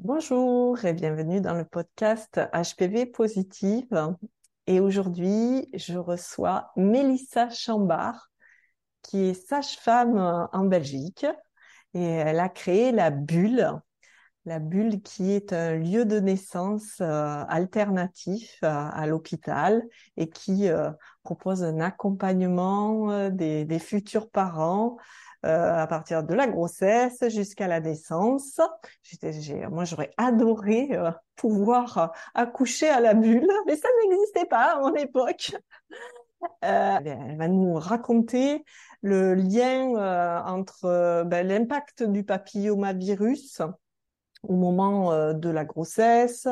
Bonjour et bienvenue dans le podcast HPV Positive. Et aujourd'hui, je reçois Mélissa Chambard, qui est sage-femme en Belgique. Et elle a créé la Bulle, la Bulle qui est un lieu de naissance euh, alternatif euh, à l'hôpital et qui euh, propose un accompagnement des, futurs parents à partir de la grossesse jusqu'à la naissance. moi, j'aurais adoré euh, pouvoir euh, accoucher à la bulle, mais ça n'existait pas à mon époque. elle va nous raconter le lien entre ben, l'impact du papillomavirus au moment de la grossesse,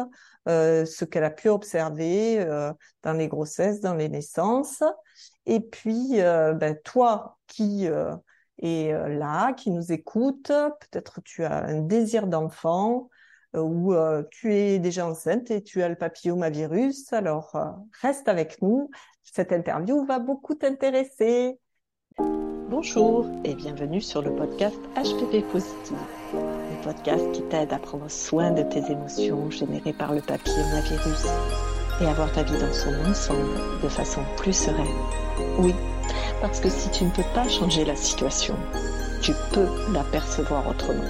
ce qu'elle a pu observer dans les grossesses, dans les naissances, et puis ben, toi qui et euh, là, qui nous écoute, peut-être tu as un désir d'enfant euh, ou euh, tu es déjà enceinte et tu as le papillomavirus. Alors, reste avec nous. Cette interview va beaucoup t'intéresser. Bonjour et bienvenue sur le podcast HPV Positive, le podcast qui t'aide à prendre soin de tes émotions générées par le papillomavirus et avoir ta vie dans son ensemble de façon plus sereine. Oui, parce que si tu ne peux pas changer la situation, tu peux la percevoir autrement.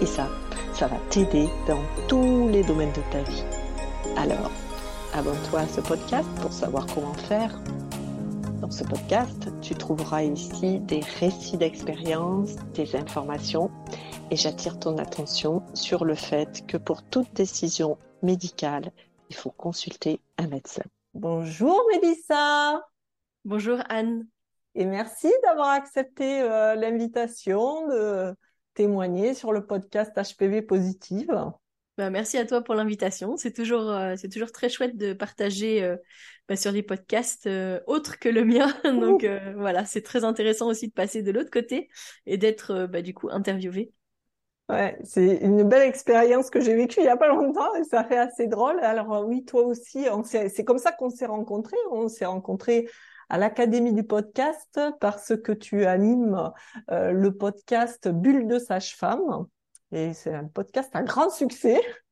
Et ça, ça va t'aider dans tous les domaines de ta vie. Alors, abonne-toi à ce podcast pour savoir comment faire. Dans ce podcast, tu trouveras ici des récits d'expérience, des informations et j'attire ton attention sur le fait que pour toute décision médicale, il faut consulter un médecin. Bonjour Mélissa. Bonjour Anne. Et merci d'avoir accepté euh, l'invitation de témoigner sur le podcast HPV Positive. Bah, merci à toi pour l'invitation. C'est toujours, euh, c'est toujours très chouette de partager euh, bah, sur des podcasts autres que le mien. Donc voilà, c'est très intéressant aussi de passer de l'autre côté et d'être bah, du coup interviewé. Ouais, c'est une belle expérience que j'ai vécue il y a pas longtemps et ça fait assez drôle. Alors oui, toi aussi, c'est comme ça qu'on s'est rencontrés. On s'est rencontrés à l'Académie du podcast parce que tu animes euh, le podcast Bulle de sage-femme. Et c'est un podcast à grand succès.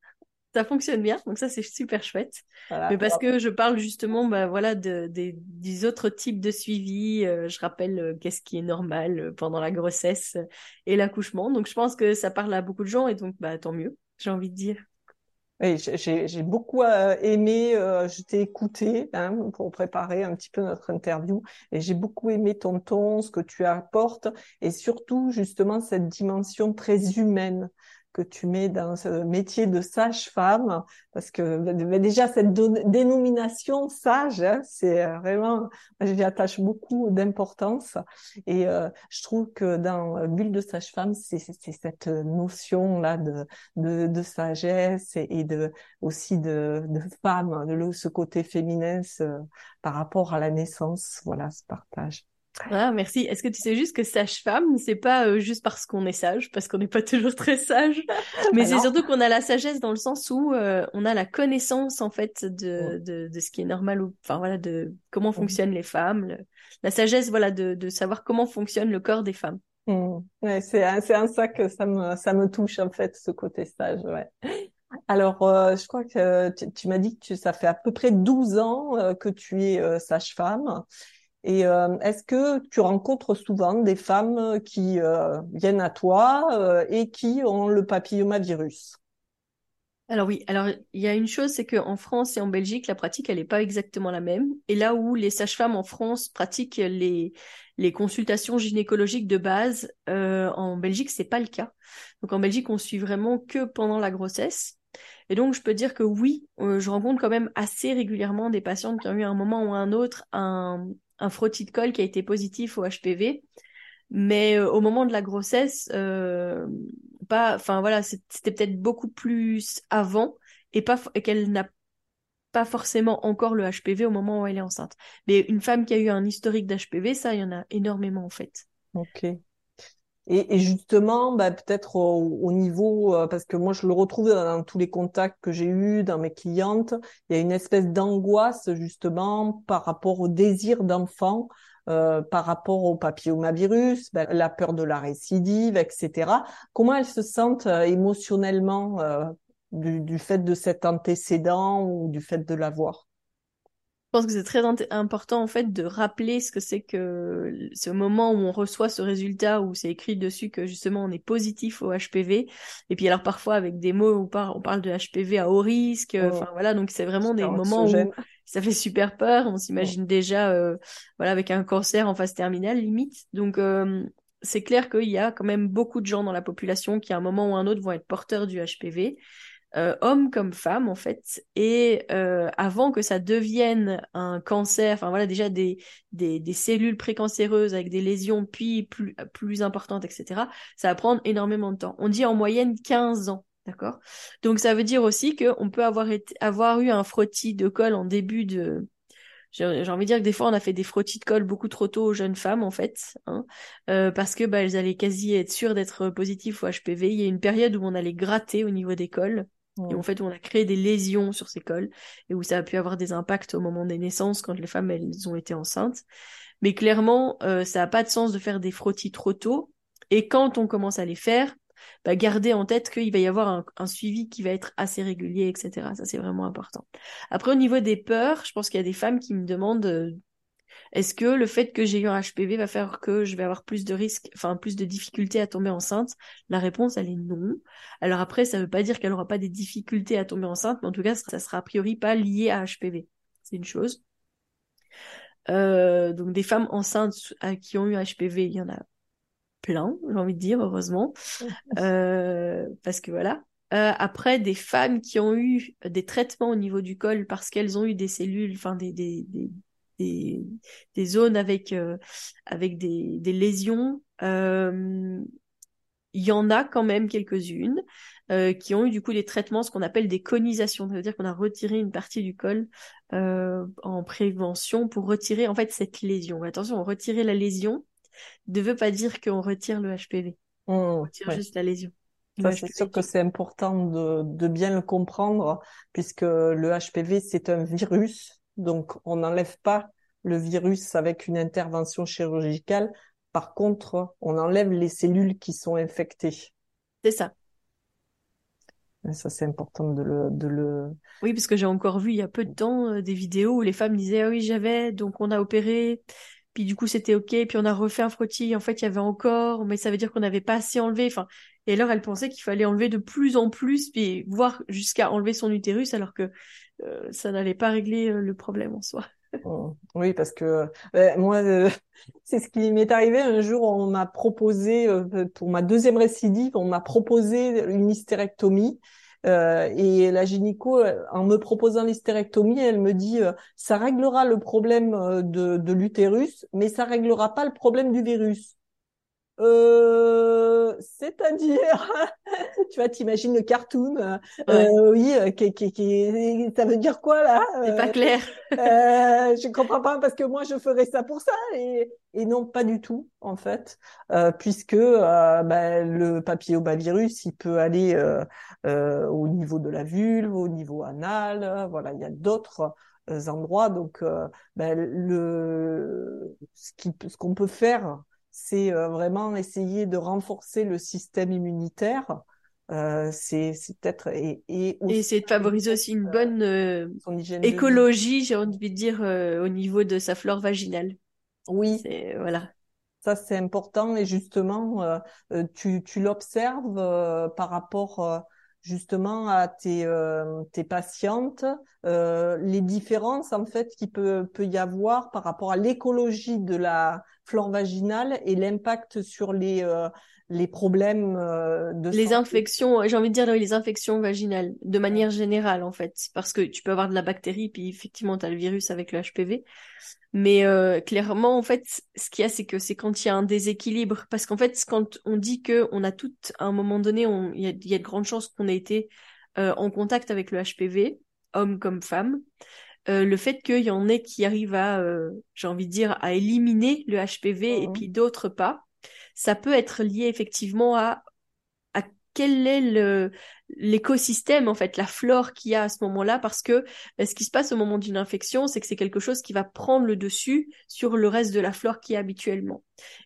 Ça fonctionne bien, donc ça c'est super chouette. Mais parce que je parle justement, bah voilà, de, des autres types de suivi. Euh, je rappelle euh, qu'est-ce qui est normal pendant la grossesse et l'accouchement. Donc je pense que ça parle à beaucoup de gens et donc bah tant mieux. J'ai envie de dire. Oui, j'ai beaucoup euh, aimé, euh, je t'ai écouté hein, pour préparer un petit peu notre interview et j'ai beaucoup aimé ton ton, ce que tu apportes et surtout justement cette dimension très humaine que tu mets dans ce métier de sage-femme, parce que déjà cette dénomination sage, hein, c'est euh, vraiment, j'y attache beaucoup d'importance, et euh, je trouve que dans Bulle de sage-femme, c'est cette notion là de, de, de sagesse et, de aussi de, de femme, de ce côté féminin par rapport à la naissance, voilà, ce partage. Ah, merci. Est-ce que tu sais juste que sage-femme, c'est pas euh, juste parce qu'on est sage, parce qu'on n'est pas toujours très sage, mais c'est surtout qu'on a la sagesse dans le sens où euh, on a la connaissance en fait de, de, de, ce qui est normal ou enfin voilà de comment fonctionnent les femmes, la sagesse voilà de, de savoir comment fonctionne le corps des femmes. Mmh. Ouais, c'est c'est un ça que ça me ça me touche en fait ce côté sage. Ouais. Alors, euh, je crois que tu, tu m'as dit que tu, ça fait à peu près 12 ans que tu es sage-femme. Et euh, est-ce que tu rencontres souvent des femmes qui euh, viennent à toi euh, et qui ont le papillomavirus? Alors oui, alors il y a une chose, c'est qu'en France et en Belgique, la pratique, elle n'est pas exactement la même. Et là où les sages-femmes en France pratiquent les, consultations gynécologiques de base, en Belgique, c'est pas le cas. Donc en Belgique, on suit vraiment que pendant la grossesse. Et donc, je peux dire que oui, je rencontre quand même assez régulièrement des patientes qui ont eu à un moment ou un autre un, un frottis de colle qui a été positif au HPV. Mais euh, au moment de la grossesse, euh, pas, enfin voilà, c'était peut-être beaucoup plus avant et pas qu'elle n'a pas forcément encore le HPV au moment où elle est enceinte. Mais une femme qui a eu un historique d'HPV, ça, il y en a énormément en fait. Ok. Et, justement, bah, peut-être au, niveau, euh, parce que moi je le retrouve dans, tous les contacts que j'ai eus, dans mes clientes, il y a une espèce d'angoisse justement par rapport au désir d'enfant, euh, par rapport au papillomavirus, bah, la peur de la récidive, etc. Comment elles se sentent euh, émotionnellement du, du fait de cet antécédent ou du fait de l'avoir? Pense que c'est très important en fait de rappeler ce que c'est que ce moment où on reçoit ce résultat où c'est écrit dessus que justement on est positif au HPV et puis alors parfois avec des mots où on parle de HPV à haut risque oh. enfin voilà. Donc c'est vraiment des moments où ça fait super peur. On s'imagine déjà euh, voilà avec un cancer en phase terminale limite. Donc euh, c'est clair qu'il y a quand même beaucoup de gens dans la population qui à un moment ou un autre vont être porteurs du HPV euh, hommes comme femmes en fait, et euh, avant que ça devienne un cancer, enfin voilà déjà des, des, des cellules précancéreuses avec des lésions puis plus, plus importantes, etc., ça va prendre énormément de temps. On dit en moyenne 15 ans. D'accord? Donc ça veut dire aussi qu'on peut avoir, été, avoir eu un frottis de colle en début de, j'ai envie de dire que des fois on a fait des frottis de colle beaucoup trop tôt aux jeunes femmes en fait, hein, euh, parce que bah, elles allaient quasi être sûres d'être positives au HPV. Il y a une période où on allait gratter au niveau des cols et en fait, on a créé des lésions sur ces cols et où ça a pu avoir des impacts au moment des naissances quand les femmes elles ont été enceintes. Mais clairement, euh, ça n'a pas de sens de faire des frottis trop tôt. Et quand on commence à les faire, bah, garder en tête qu'il va y avoir un, un, suivi qui va être assez régulier, etc. Ça, c'est vraiment important. Après, au niveau des peurs, je pense qu'il y a des femmes qui me demandent euh, est-ce que le fait que j'ai eu un HPV va faire que je vais avoir plus de risques, enfin plus de difficultés à tomber enceinte? La réponse, elle est non. Alors après, ça ne veut pas dire qu'elle n'aura pas des difficultés à tomber enceinte, mais en tout cas, ça sera a priori pas lié à HPV. C'est une chose. Euh, donc des femmes enceintes qui ont eu HPV, il y en a plein, j'ai envie de dire, heureusement. Euh, parce que voilà. Euh, après, des femmes qui ont eu des traitements au niveau du col parce qu'elles ont eu des cellules, enfin des, des, des, des zones avec, euh, avec des, des lésions. Euh, il y en a quand même quelques-unes euh, qui ont eu du coup des traitements, ce qu'on appelle des conisations. Ça veut dire qu'on a retiré une partie du col euh, en prévention pour retirer en fait cette lésion. Attention, retirer la lésion ne veut pas dire qu'on retire le HPV. Mmh, on retire juste la lésion. Ça, c'est sûr que c'est important de, de bien le comprendre, puisque le HPV, c'est un virus donc, on n'enlève pas le virus avec une intervention chirurgicale. Par contre, on enlève les cellules qui sont infectées. C'est ça. ça, c'est important de le, de le. Oui, parce que j'ai encore vu il y a peu de temps euh, des vidéos où les femmes disaient ah oui j'avais, donc on a opéré, puis du coup c'était ok, puis on a refait un frottis, en fait il y avait encore, mais ça veut dire qu'on n'avait pas assez enlevé. Enfin, et alors elle pensait qu'il fallait enlever de plus en plus, puis voir jusqu'à enlever son utérus, alors que euh, ça n'allait pas régler euh, le problème en soi. Oh, oui, parce que ben, moi, euh, c'est ce qui m'est arrivé. Un jour, on m'a proposé, pour ma deuxième récidive, on m'a proposé une hystérectomie. et la gynéco, en me proposant l'hystérectomie, elle me dit ça réglera le problème de, de l'utérus, mais ça réglera pas le problème du virus. Euh, c'est-à-dire, tu vois, t'imagines le cartoon, euh, oui, euh, qui, qui, qui, ça veut dire quoi là C'est pas clair. je comprends pas parce que moi je ferais ça pour ça et, et non pas du tout en fait, puisque bah, le papillomavirus il peut aller au niveau de la vulve, au niveau anal, voilà, il y a d'autres endroits donc bah, le ce qui ce qu'on peut faire c'est euh, vraiment essayer de renforcer le système immunitaire. Euh, c'est peut-être et, et, essayer de favoriser aussi une bonne euh, écologie, j'ai envie de dire au niveau de sa flore vaginale. Oui, voilà. Ça c'est important et justement tu, tu l'observes par rapport justement à tes, euh, tes patientes, euh, les différences en fait qui peut, peut y avoir par rapport à l'écologie de la flore vaginale et l'impact sur les, euh, les problèmes euh, de les infections j'ai envie de dire les infections vaginales de manière générale en fait. Parce que tu peux avoir de la bactérie puis effectivement tu as le virus avec le HPV mais euh, clairement en fait ce qu'il y a c'est que c'est quand il y a un déséquilibre. Parce qu'en fait quand on dit que on a tout à un moment donné il y a, y a, de grandes chances qu'on ait été euh, en contact avec le HPV homme comme femme le fait qu'il y en ait qui arrivent à, j'ai envie de dire, à éliminer le HPV et puis d'autres pas, ça peut être lié effectivement à, à quel est le, l'écosystème, en fait, la flore qu'il y a à ce moment-là, parce que euh, ce qui se passe au moment d'une infection, c'est que c'est quelque chose qui va prendre le dessus sur le reste de la flore qui est habituellement.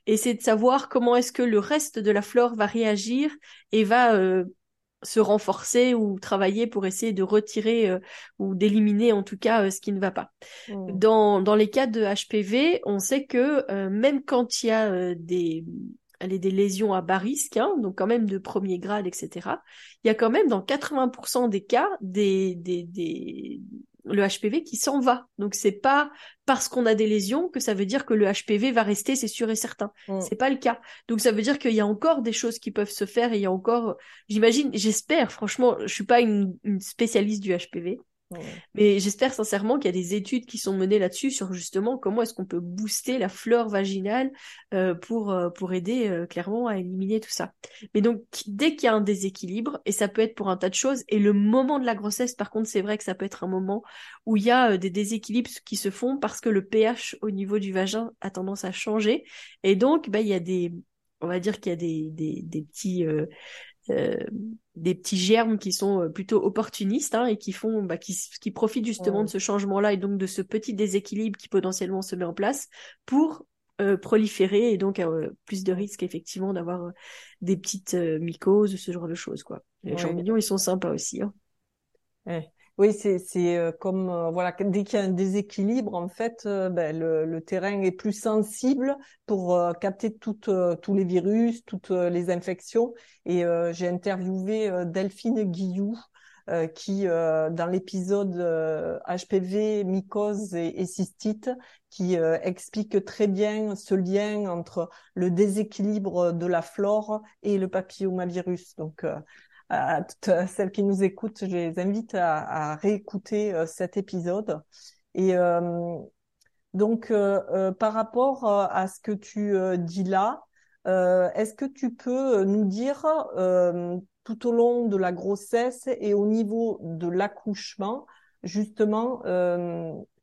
Et c'est de savoir comment est-ce que le reste de la flore va réagir et va euh, se renforcer ou travailler pour essayer de retirer euh, ou d'éliminer en tout cas euh, ce qui ne va pas. Mmh. Dans, dans les cas de HPV, on sait que même quand il y a des des lésions à bas risque, hein, donc quand même de premier grade, etc. Il y a quand même dans 80% des cas des, des, des, le HPV qui s'en va. Donc c'est pas parce qu'on a des lésions que ça veut dire que le HPV va rester, c'est sûr et certain. Mm. C'est pas le cas. Donc ça veut dire qu'il y a encore des choses qui peuvent se faire et il y a encore, j'imagine, j'espère, franchement, je suis pas une spécialiste du HPV, mais j'espère sincèrement qu'il y a des études qui sont menées là-dessus sur justement comment est-ce qu'on peut booster la flore vaginale euh, pour euh, pour aider euh, clairement à éliminer tout ça. Mais donc dès qu'il y a un déséquilibre et ça peut être pour un tas de choses et le moment de la grossesse par contre c'est vrai que ça peut être un moment où il y a des déséquilibres qui se font parce que le pH au niveau du vagin a tendance à changer et donc bah il y a des on va dire qu'il y a des des, petits des petits germes qui sont euh, plutôt opportunistes hein, et qui font, bah, qui, qui profitent justement de ce changement-là et donc de ce petit déséquilibre qui potentiellement se met en place pour euh, proliférer et donc plus de risques effectivement d'avoir des petites mycoses, ce genre de choses quoi. Les champignons ils sont sympas aussi. Hein. Oui, c'est euh, comme euh, voilà dès qu'il y a un déséquilibre en fait, euh, ben, le, terrain est plus sensible pour capter toutes tous les virus, toutes les infections. Et j'ai interviewé Delphine Guillou qui dans l'épisode HPV, mycose et, cystite, qui explique très bien ce lien entre le déséquilibre de la flore et le papillomavirus. Donc à toutes celles qui nous écoutent, je les invite à, réécouter euh, cet épisode. Et euh, donc, euh, par rapport à ce que tu dis là, est-ce que tu peux nous dire tout au long de la grossesse et au niveau de l'accouchement, justement,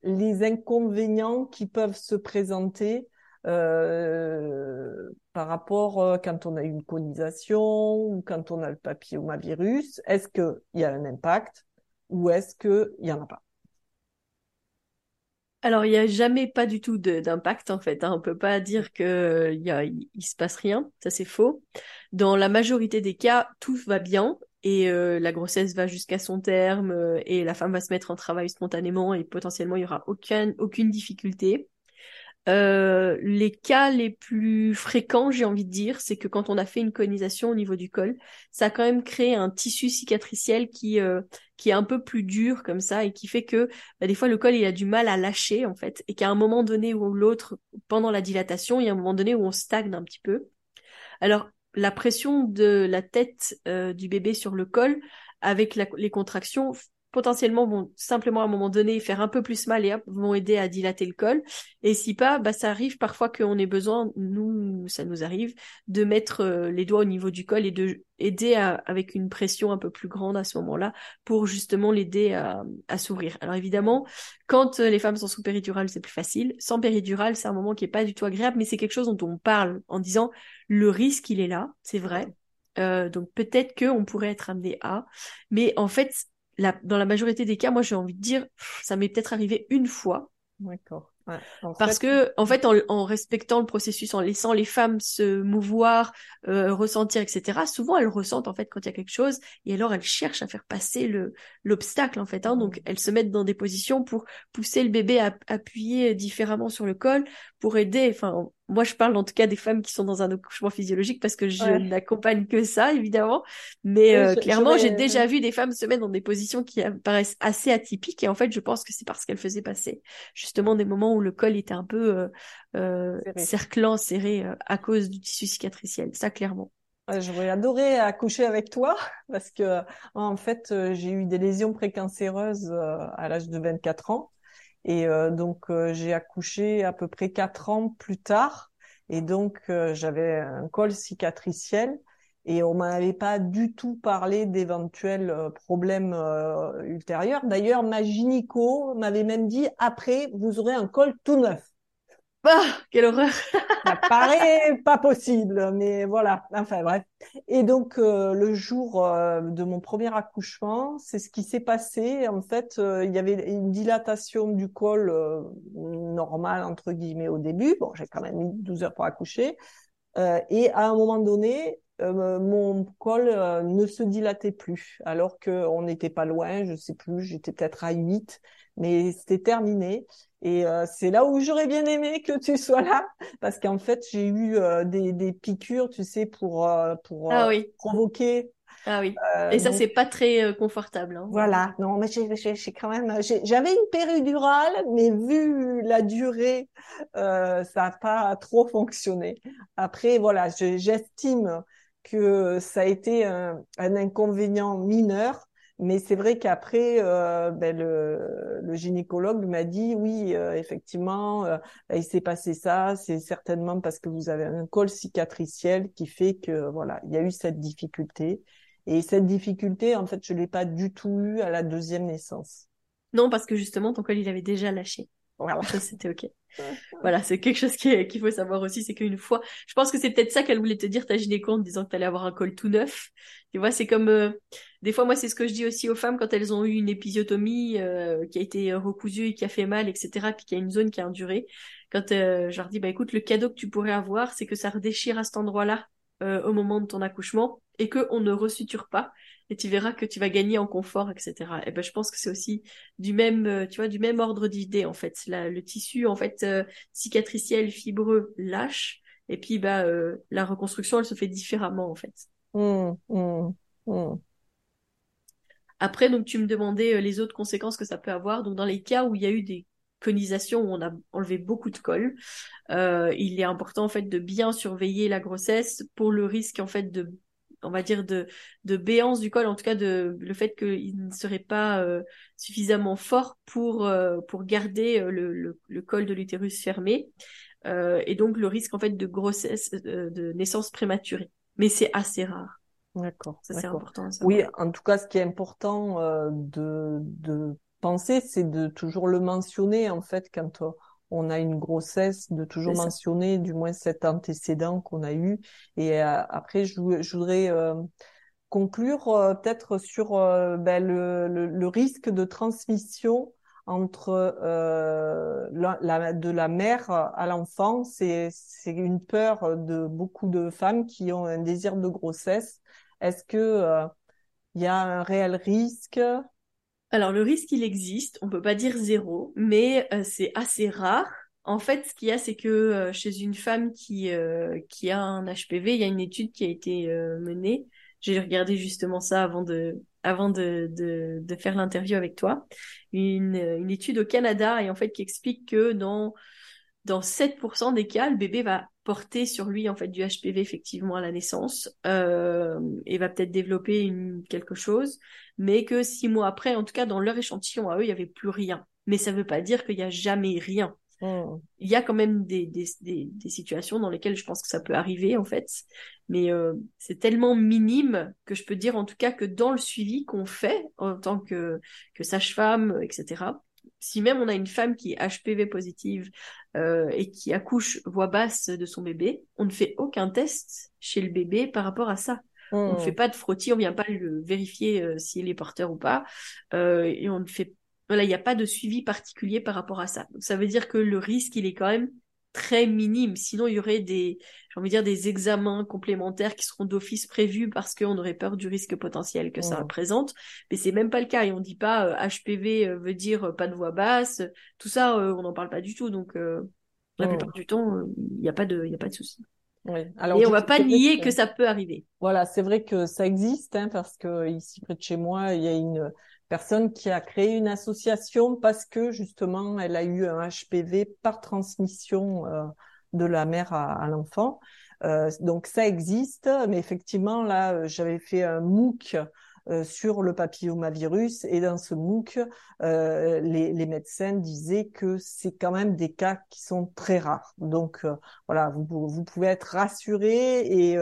les inconvénients qui peuvent se présenter euh, par rapport euh, quand on a une conisation ou quand on a le papillomavirus Est-ce qu'il y a un impact ou est-ce qu'il n'y en a pas? Alors, il n'y a jamais pas du tout d'impact en fait. Hein. On peut pas dire que il, y il se passe rien, ça c'est faux. Dans la majorité des cas, tout va bien et euh, la grossesse va jusqu'à son terme et la femme va se mettre en travail spontanément et potentiellement il y aura aucun, aucune difficulté. Euh, les cas les plus fréquents, j'ai envie de dire, c'est que quand on a fait une conisation au niveau du col, ça a quand même créé un tissu cicatriciel qui euh, qui est un peu plus dur comme ça et qui fait que bah, des fois le col il a du mal à lâcher en fait et qu'à un moment donné ou l'autre pendant la dilatation, il y a un moment donné où on stagne un petit peu. Alors la pression de la tête euh, du bébé sur le col avec les contractions potentiellement vont simplement à un moment donné faire un peu plus mal et vont aider à dilater le col. Et si pas, bah ça arrive parfois qu'on ait besoin, nous ça nous arrive, de mettre euh, les doigts au niveau du col et de aider avec une pression un peu plus grande à ce moment-là pour justement l'aider à, à s'ouvrir. Alors évidemment, quand euh, les femmes sont sous péridurale, c'est plus facile. Sans péridurale, c'est un moment qui est pas du tout agréable, mais c'est quelque chose dont on parle en disant le risque il est là, c'est vrai. Euh, donc peut-être qu'on pourrait être amené à, mais en fait dans la majorité des cas, moi j'ai envie de dire, ça m'est peut-être arrivé une fois. D'accord. Parce que, en fait, en, respectant le processus, en laissant les femmes se mouvoir, euh, ressentir, etc., souvent elles ressentent en fait quand il y a quelque chose, et alors elles cherchent à faire passer le l'obstacle en fait. Hein, donc elles se mettent dans des positions pour pousser le bébé à appuyer différemment sur le col, pour aider. Enfin, moi je parle en tout cas des femmes qui sont dans un accouchement physiologique parce que je n'accompagne que ça évidemment. Mais euh, clairement j'ai déjà vu des femmes se mettre dans des positions qui paraissent assez atypiques et en fait je pense que c'est parce qu'elles faisaient passer justement des moments où le col était un peu euh, euh cerclant serré euh, à cause du tissu cicatriciel ça clairement. J'aurais adoré accoucher avec toi parce que en fait j'ai eu des lésions précancéreuses à l'âge de 24 ans et euh, donc euh, j'ai accouché à peu près quatre ans plus tard. Et donc euh, j'avais un col cicatriciel et on m'avait pas du tout parlé d'éventuels problèmes ultérieurs. D'ailleurs, ma gynéco m'avait même dit après vous aurez un col tout neuf. Ah, quelle horreur Ça paraît pas possible, mais voilà. Enfin bref. Et donc euh, le jour euh, de mon premier accouchement, c'est ce qui s'est passé. En fait, euh, il y avait une dilatation du col normale entre guillemets au début. Bon, j'ai quand même mis 12 heures pour accoucher. et à un moment donné, mon col ne se dilatait plus, alors qu'on n'était pas loin, je sais plus, j'étais peut-être à 8, mais c'était terminé. Et euh, c'est là où j'aurais bien aimé que tu sois là, parce qu'en fait, j'ai eu des, des, piqûres, tu sais, pour, pour ah oui. provoquer ah oui. Euh, et ça, c'est pas très euh, confortable. Hein. Voilà. Non, mais j'ai quand même, j'avais une péridurale, mais vu la durée, euh, ça n'a pas trop fonctionné. Après, voilà, j'estime que ça a été un, inconvénient mineur. Mais c'est vrai qu'après, ben le, le, gynécologue m'a dit oui, effectivement, il s'est passé ça. C'est certainement parce que vous avez un col cicatriciel qui fait que voilà, il y a eu cette difficulté. Et cette difficulté, en fait, je l'ai pas du tout eu à la deuxième naissance. Non, parce que justement, ton col, il avait déjà lâché. Voilà. c'était ok. voilà, c'est quelque chose qu'il faut savoir aussi, c'est qu'une fois, je pense que c'est peut-être ça qu'elle voulait te dire, ta gynéco, en disant que tu allais avoir un col tout neuf. Tu vois, c'est comme, euh, des fois, moi, c'est ce que je dis aussi aux femmes quand elles ont eu une épisiotomie euh, qui a été recousue et qui a fait mal, etc., puis qu'il y a une zone qui a enduré. Quand euh, je leur dis, bah écoute, le cadeau que tu pourrais avoir, c'est que ça redéchire à cet endroit-là au moment de ton accouchement et qu'on ne resuture pas et tu verras que tu vas gagner en confort, etc. Et ben je pense que c'est aussi du même, euh, tu vois, du même ordre d'idée en fait. le tissu en fait euh, cicatriciel fibreux lâche et puis bah euh, la reconstruction elle se fait différemment en fait. Mmh, mmh, mmh. Après donc tu me demandais les autres conséquences que ça peut avoir. Donc dans les cas où il y a eu des conisations où on a enlevé beaucoup de colle, il est important en fait de bien surveiller la grossesse pour le risque en fait de on va dire de, de béance du col, en tout cas de le fait qu'il ne serait pas euh, suffisamment fort pour euh, pour garder euh, le, le, col de l'utérus fermé et donc le risque en fait de grossesse de naissance prématurée. Mais c'est assez rare. D'accord. Ça c'est important. Oui, en tout cas, ce qui est important de de penser, c'est de toujours le mentionner en fait quand on a une grossesse, de toujours mentionner du moins cet antécédent qu'on a eu. Et euh, après, je, voudrais euh, conclure euh, peut-être sur ben, le, risque de transmission entre la, de la mère à l'enfant. C'est une peur de beaucoup de femmes qui ont un désir de grossesse. Est-ce que il y a un réel risque? Alors le risque, il existe, on peut pas dire zéro, mais euh, c'est assez rare. En fait, ce qu'il y a, c'est que euh, chez une femme qui, euh, qui a un HPV, il y a une étude qui a été menée. J'ai regardé justement ça avant de, avant de, de faire l'interview avec toi. Une, une étude au Canada et en fait qui explique que dans dans 7% des cas, le bébé va porter sur lui en fait du HPV effectivement à la naissance euh, et va peut-être développer une, quelque chose, mais que six mois après, en tout cas dans leur échantillon à eux, il y avait plus rien. Mais ça ne veut pas dire qu'il y a jamais rien. Hmm. Il y a quand même des, des, des, situations dans lesquelles je pense que ça peut arriver en fait, mais euh, c'est tellement minime que je peux dire en tout cas que dans le suivi qu'on fait en tant que, que sage-femme, etc., si même on a une femme qui est HPV positive euh, et qui accouche voix basse de son bébé, on ne fait aucun test chez le bébé par rapport à ça. On ne hmm. fait pas de frottis, on vient pas le vérifier euh, s'il est porteur ou pas, euh, et on ne fait voilà, il n'y a pas de suivi particulier par rapport à ça. Donc ça veut dire que le risque, il est quand même très minime. Sinon, il y aurait des, j'ai envie de dire, des examens complémentaires qui seront d'office prévus parce qu'on aurait peur du risque potentiel que ça représente. Mais c'est même pas le cas. Et on dit pas HPV euh, euh, veut dire euh, pas de voix basse. Tout ça, on n'en parle pas du tout. Donc, la plupart du temps, il n'y a pas de, il a pas de souci. Oui. Alors, et on va pas nier que... ça peut arriver. Voilà, c'est vrai que ça existe, hein, parce que ici près de chez moi, il y a une personne qui a créé une association parce que justement elle a eu un HPV par transmission euh, de la mère à, l'enfant. Euh, donc ça existe, mais effectivement là euh, j'avais fait un MOOC sur le papillomavirus et dans ce MOOC les, les, médecins disaient que c'est quand même des cas qui sont très rares. Donc voilà, vous, vous, pouvez être rassurés et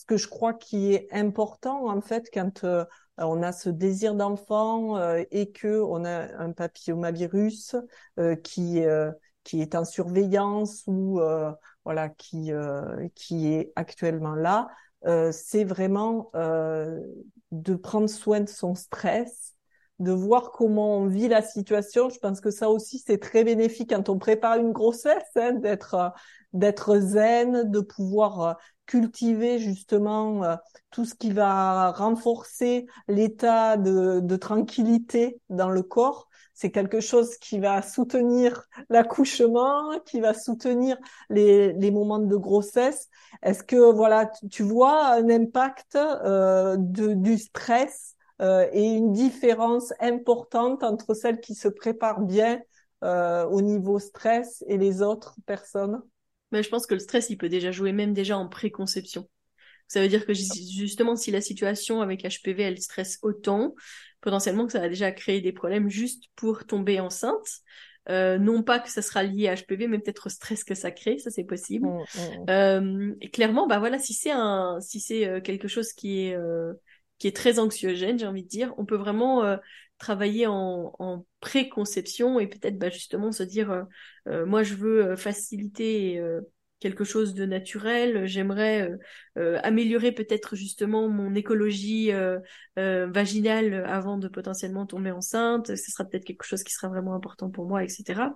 ce que je crois qui est important en fait quand euh, on a ce désir d'enfant euh, et que on a un papillomavirus euh, qui qui est en surveillance ou voilà qui qui est actuellement là, c'est vraiment de prendre soin de son stress, de voir comment on vit la situation. Je pense que ça aussi c'est très bénéfique quand on prépare une grossesse, hein, d'être d'être zen, de pouvoir cultiver justement euh, tout ce qui va renforcer l'état de, de tranquillité dans le corps. C'est quelque chose qui va soutenir l'accouchement, qui va soutenir les, les moments de grossesse. Est-ce que voilà, tu, vois un impact euh, de, du stress euh, et une différence importante entre celles qui se préparent bien euh, au niveau stress et les autres personnes? Mais je pense que le stress, il peut déjà jouer même déjà en préconception. Ça veut dire que justement, si la situation avec HPV, elle stresse autant, potentiellement que ça va déjà créer des problèmes juste pour tomber enceinte. Euh, non pas que ça sera lié à HPV, mais peut-être au stress que ça crée, ça c'est possible. Mmh, mmh. Euh, et clairement, bah voilà, si c'est un, si c'est euh, quelque chose qui est euh, qui est très anxiogène, j'ai envie de dire, on peut vraiment euh, travailler en, préconception et peut-être bah, justement se dire, moi je veux faciliter quelque chose de naturel. J'aimerais euh, euh, améliorer peut-être justement mon écologie euh, vaginale avant de potentiellement tomber enceinte. Ce sera peut-être quelque chose qui sera vraiment important pour moi, etc.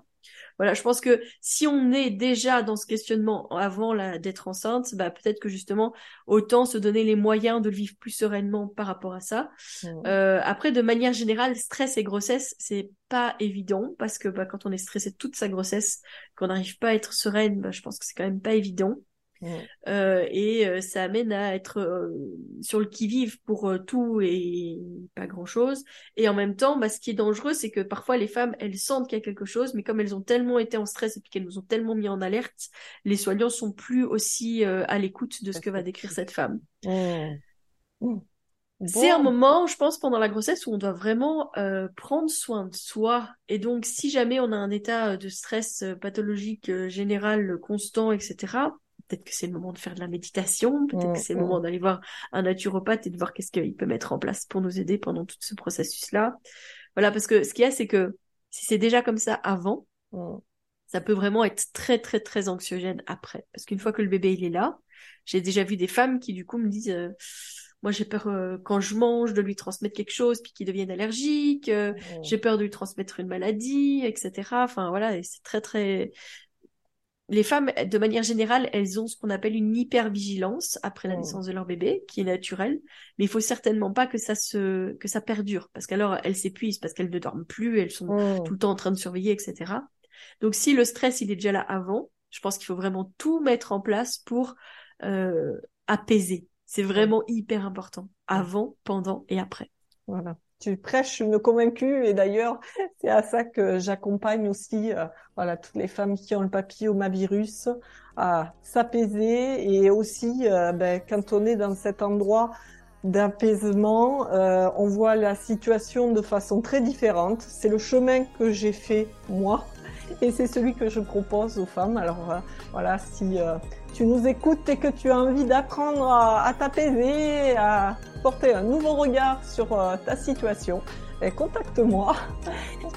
Voilà, je pense que si on est déjà dans ce questionnement avant d'être enceinte, bah peut-être que justement autant se donner les moyens de le vivre plus sereinement par rapport à ça. Mmh. Euh, après, de manière générale, stress et grossesse, c'est pas évident parce que bah, quand on est stressé toute sa grossesse, qu'on n'arrive pas à être sereine, bah, je pense que c'est quand même pas évident. Euh, et euh, ça amène à être euh, sur le qui-vive pour tout et pas grand-chose. Et en même temps, bah, ce qui est dangereux, c'est que parfois les femmes, elles sentent qu'il y a quelque chose, mais comme elles ont tellement été en stress et puis qu'elles nous ont tellement mis en alerte, les soignants sont plus aussi à l'écoute de ce que va décrire cette femme. C'est un moment, je pense, pendant la grossesse où on doit vraiment prendre soin de soi. Et donc, si jamais on a un état de stress pathologique général constant, etc., peut-être que c'est le moment de faire de la méditation, peut-être que c'est le moment d'aller voir un naturopathe et de voir qu'est-ce qu'il peut mettre en place pour nous aider pendant tout ce processus-là. Voilà, parce que ce qu'il y a, c'est que si c'est déjà comme ça avant, ça peut vraiment être très, très, très anxiogène après. Parce qu'une fois que le bébé, il est là, j'ai déjà vu des femmes qui, du coup, me disent... Euh, moi, j'ai peur euh, quand je mange de lui transmettre quelque chose puis qu'il devienne allergique. Euh, j'ai peur de lui transmettre une maladie, etc. Enfin voilà, c'est très très les femmes, de manière générale, elles ont ce qu'on appelle une hypervigilance après la oh. naissance de leur bébé, qui est naturelle, mais il faut certainement pas que ça se, que ça perdure, parce qu'alors elles s'épuisent, parce qu'elles ne dorment plus, elles sont oh. tout le temps en train de surveiller, etc. Donc si le stress il est déjà là avant, je pense qu'il faut vraiment tout mettre en place pour euh, apaiser. C'est vraiment hyper important, avant, pendant et après. Voilà tu prêches une convaincue et d'ailleurs c'est à ça que j'accompagne aussi euh, voilà toutes les femmes qui ont le papillomavirus à s'apaiser. Et aussi euh, ben, quand on est dans cet endroit d'apaisement, euh, on voit la situation de façon très différente. C'est le chemin que j'ai fait moi et c'est celui que je propose aux femmes. Alors voilà, si tu nous écoutes et que tu as envie d'apprendre à, t'apaiser, à porter un nouveau regard sur euh, ta situation, eh, contacte-moi.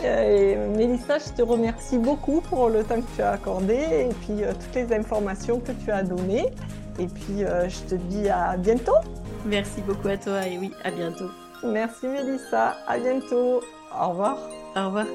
Mélissa, je te remercie beaucoup pour le temps que tu as accordé et puis euh, toutes les informations que tu as données. Et puis euh, je te dis à bientôt. Merci beaucoup à toi et oui, à bientôt. Merci Mélissa, à bientôt. Au revoir. Au revoir.